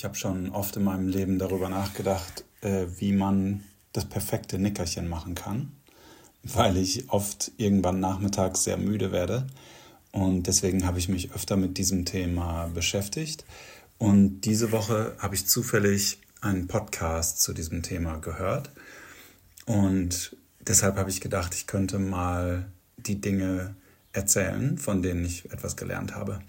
Ich habe schon oft in meinem Leben darüber nachgedacht, äh, wie man das perfekte Nickerchen machen kann, weil ich oft irgendwann nachmittags sehr müde werde. Und deswegen habe ich mich öfter mit diesem Thema beschäftigt. Und diese Woche habe ich zufällig einen Podcast zu diesem Thema gehört. Und deshalb habe ich gedacht, ich könnte mal die Dinge erzählen, von denen ich etwas gelernt habe.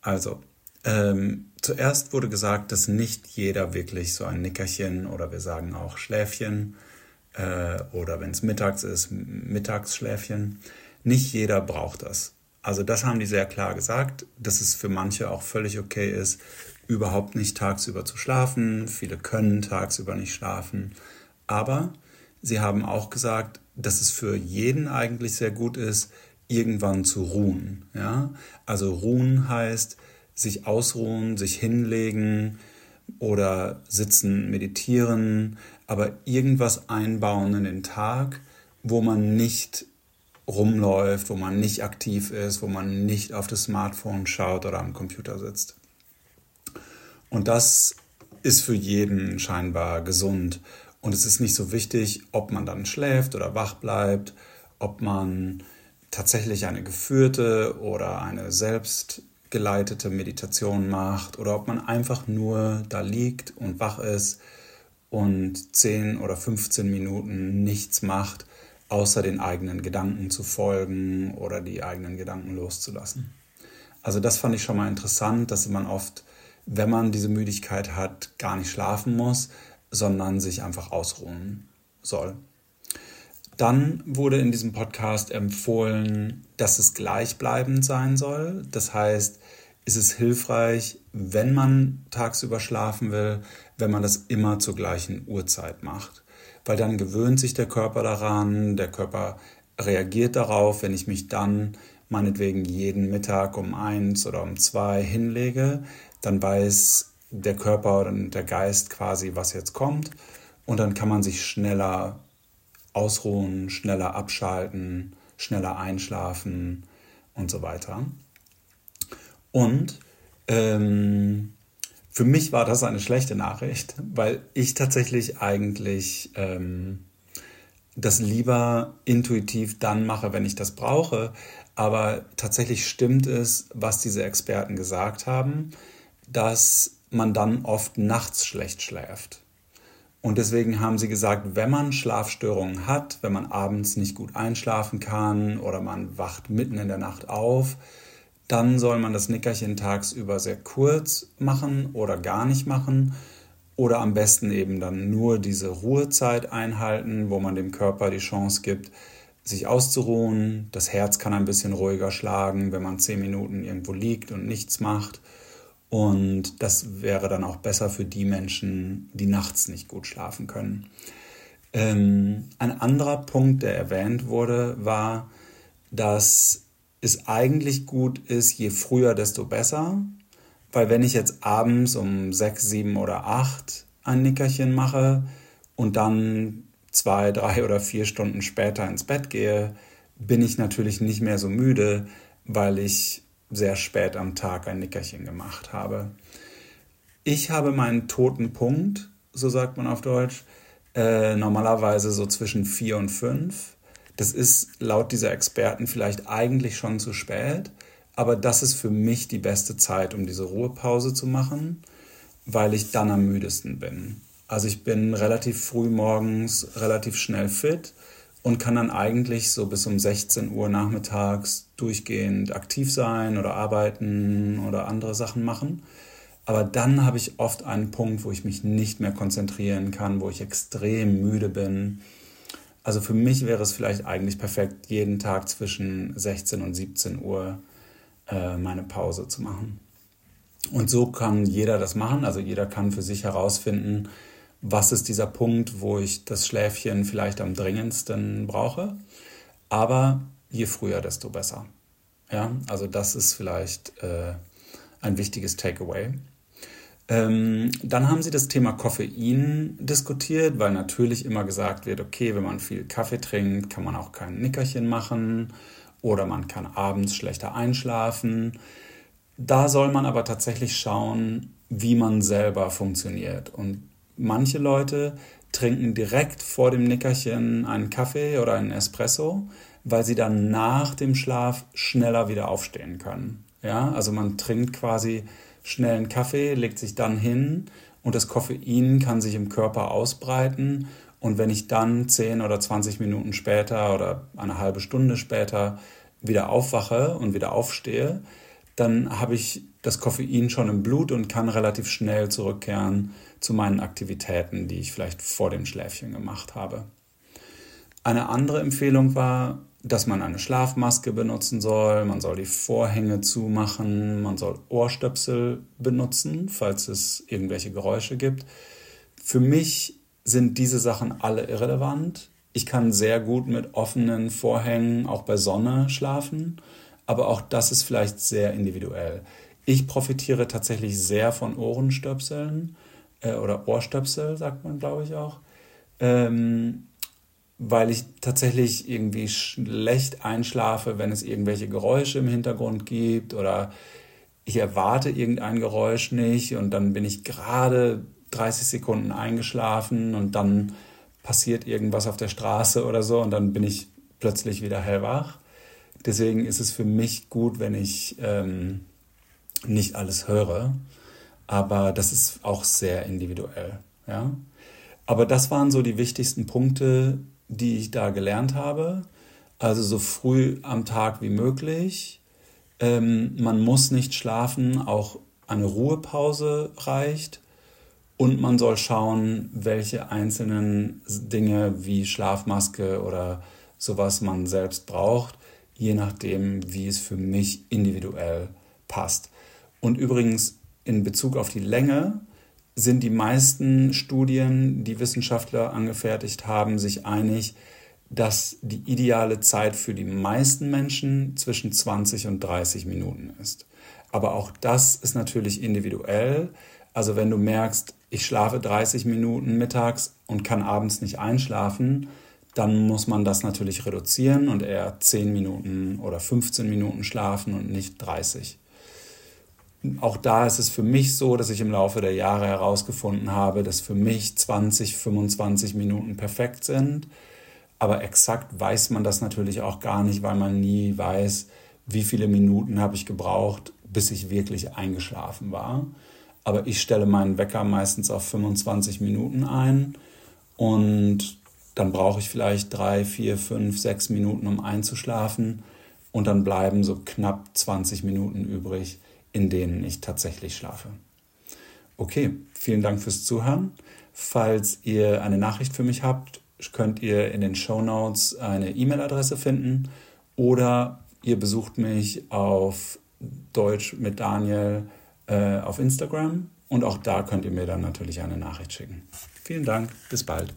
Also, ähm, zuerst wurde gesagt, dass nicht jeder wirklich so ein Nickerchen oder wir sagen auch Schläfchen äh, oder wenn es mittags ist, Mittagsschläfchen. Nicht jeder braucht das. Also das haben die sehr klar gesagt, dass es für manche auch völlig okay ist, überhaupt nicht tagsüber zu schlafen. Viele können tagsüber nicht schlafen. Aber sie haben auch gesagt, dass es für jeden eigentlich sehr gut ist, irgendwann zu ruhen. Ja? Also ruhen heißt sich ausruhen, sich hinlegen oder sitzen, meditieren, aber irgendwas einbauen in den Tag, wo man nicht rumläuft, wo man nicht aktiv ist, wo man nicht auf das Smartphone schaut oder am Computer sitzt. Und das ist für jeden scheinbar gesund. Und es ist nicht so wichtig, ob man dann schläft oder wach bleibt, ob man tatsächlich eine geführte oder eine selbstgeleitete Meditation macht oder ob man einfach nur da liegt und wach ist und 10 oder 15 Minuten nichts macht, außer den eigenen Gedanken zu folgen oder die eigenen Gedanken loszulassen. Also das fand ich schon mal interessant, dass man oft, wenn man diese Müdigkeit hat, gar nicht schlafen muss, sondern sich einfach ausruhen soll. Dann wurde in diesem Podcast empfohlen, dass es gleichbleibend sein soll. Das heißt, ist es hilfreich, wenn man tagsüber schlafen will, wenn man das immer zur gleichen Uhrzeit macht. Weil dann gewöhnt sich der Körper daran, der Körper reagiert darauf, wenn ich mich dann meinetwegen jeden Mittag um eins oder um zwei hinlege, dann weiß der Körper und der Geist quasi, was jetzt kommt. Und dann kann man sich schneller ausruhen, schneller abschalten, schneller einschlafen und so weiter. Und ähm, für mich war das eine schlechte Nachricht, weil ich tatsächlich eigentlich ähm, das lieber intuitiv dann mache, wenn ich das brauche. Aber tatsächlich stimmt es, was diese Experten gesagt haben, dass man dann oft nachts schlecht schläft. Und deswegen haben sie gesagt, wenn man Schlafstörungen hat, wenn man abends nicht gut einschlafen kann oder man wacht mitten in der Nacht auf, dann soll man das Nickerchen tagsüber sehr kurz machen oder gar nicht machen oder am besten eben dann nur diese Ruhezeit einhalten, wo man dem Körper die Chance gibt, sich auszuruhen. Das Herz kann ein bisschen ruhiger schlagen, wenn man zehn Minuten irgendwo liegt und nichts macht. Und das wäre dann auch besser für die Menschen, die nachts nicht gut schlafen können. Ähm, ein anderer Punkt, der erwähnt wurde, war, dass es eigentlich gut ist, je früher, desto besser. Weil wenn ich jetzt abends um sechs, sieben oder acht ein Nickerchen mache und dann zwei, drei oder vier Stunden später ins Bett gehe, bin ich natürlich nicht mehr so müde, weil ich sehr spät am Tag ein Nickerchen gemacht habe. Ich habe meinen toten Punkt, so sagt man auf Deutsch, äh, normalerweise so zwischen vier und fünf. Das ist laut dieser Experten vielleicht eigentlich schon zu spät, aber das ist für mich die beste Zeit, um diese Ruhepause zu machen, weil ich dann am müdesten bin. Also ich bin relativ früh morgens relativ schnell fit und kann dann eigentlich so bis um 16 Uhr nachmittags durchgehend aktiv sein oder arbeiten oder andere Sachen machen. Aber dann habe ich oft einen Punkt, wo ich mich nicht mehr konzentrieren kann, wo ich extrem müde bin. Also für mich wäre es vielleicht eigentlich perfekt, jeden Tag zwischen 16 und 17 Uhr äh, meine Pause zu machen. Und so kann jeder das machen. Also jeder kann für sich herausfinden, was ist dieser Punkt, wo ich das Schläfchen vielleicht am dringendsten brauche. Aber je früher, desto besser. Ja, also das ist vielleicht äh, ein wichtiges Takeaway. Ähm, dann haben sie das Thema Koffein diskutiert, weil natürlich immer gesagt wird, okay, wenn man viel Kaffee trinkt, kann man auch kein Nickerchen machen oder man kann abends schlechter einschlafen. Da soll man aber tatsächlich schauen, wie man selber funktioniert. Und manche Leute trinken direkt vor dem Nickerchen einen Kaffee oder einen Espresso, weil sie dann nach dem Schlaf schneller wieder aufstehen können. Ja, also man trinkt quasi schnell einen Kaffee, legt sich dann hin und das Koffein kann sich im Körper ausbreiten. Und wenn ich dann 10 oder 20 Minuten später oder eine halbe Stunde später wieder aufwache und wieder aufstehe, dann habe ich das Koffein schon im Blut und kann relativ schnell zurückkehren zu meinen Aktivitäten, die ich vielleicht vor dem Schläfchen gemacht habe. Eine andere Empfehlung war, dass man eine Schlafmaske benutzen soll, man soll die Vorhänge zumachen, man soll Ohrstöpsel benutzen, falls es irgendwelche Geräusche gibt. Für mich sind diese Sachen alle irrelevant. Ich kann sehr gut mit offenen Vorhängen auch bei Sonne schlafen, aber auch das ist vielleicht sehr individuell. Ich profitiere tatsächlich sehr von Ohrenstöpseln äh, oder Ohrstöpsel, sagt man, glaube ich auch. Ähm, weil ich tatsächlich irgendwie schlecht einschlafe, wenn es irgendwelche Geräusche im Hintergrund gibt oder ich erwarte irgendein Geräusch nicht und dann bin ich gerade 30 Sekunden eingeschlafen und dann passiert irgendwas auf der Straße oder so und dann bin ich plötzlich wieder hellwach. Deswegen ist es für mich gut, wenn ich ähm, nicht alles höre, aber das ist auch sehr individuell. Ja? Aber das waren so die wichtigsten Punkte, die ich da gelernt habe. Also so früh am Tag wie möglich. Ähm, man muss nicht schlafen, auch eine Ruhepause reicht. Und man soll schauen, welche einzelnen Dinge wie Schlafmaske oder sowas man selbst braucht, je nachdem, wie es für mich individuell passt. Und übrigens in Bezug auf die Länge sind die meisten Studien, die Wissenschaftler angefertigt haben, sich einig, dass die ideale Zeit für die meisten Menschen zwischen 20 und 30 Minuten ist. Aber auch das ist natürlich individuell. Also wenn du merkst, ich schlafe 30 Minuten mittags und kann abends nicht einschlafen, dann muss man das natürlich reduzieren und eher 10 Minuten oder 15 Minuten schlafen und nicht 30 auch da ist es für mich so, dass ich im Laufe der Jahre herausgefunden habe, dass für mich 20, 25 Minuten perfekt sind. Aber exakt weiß man das natürlich auch gar nicht, weil man nie weiß, wie viele Minuten habe ich gebraucht, bis ich wirklich eingeschlafen war. Aber ich stelle meinen Wecker meistens auf 25 Minuten ein und dann brauche ich vielleicht drei, vier, fünf, sechs Minuten, um einzuschlafen und dann bleiben so knapp 20 Minuten übrig in denen ich tatsächlich schlafe. Okay, vielen Dank fürs Zuhören. Falls ihr eine Nachricht für mich habt, könnt ihr in den Show Notes eine E-Mail-Adresse finden oder ihr besucht mich auf Deutsch mit Daniel äh, auf Instagram und auch da könnt ihr mir dann natürlich eine Nachricht schicken. Vielen Dank, bis bald.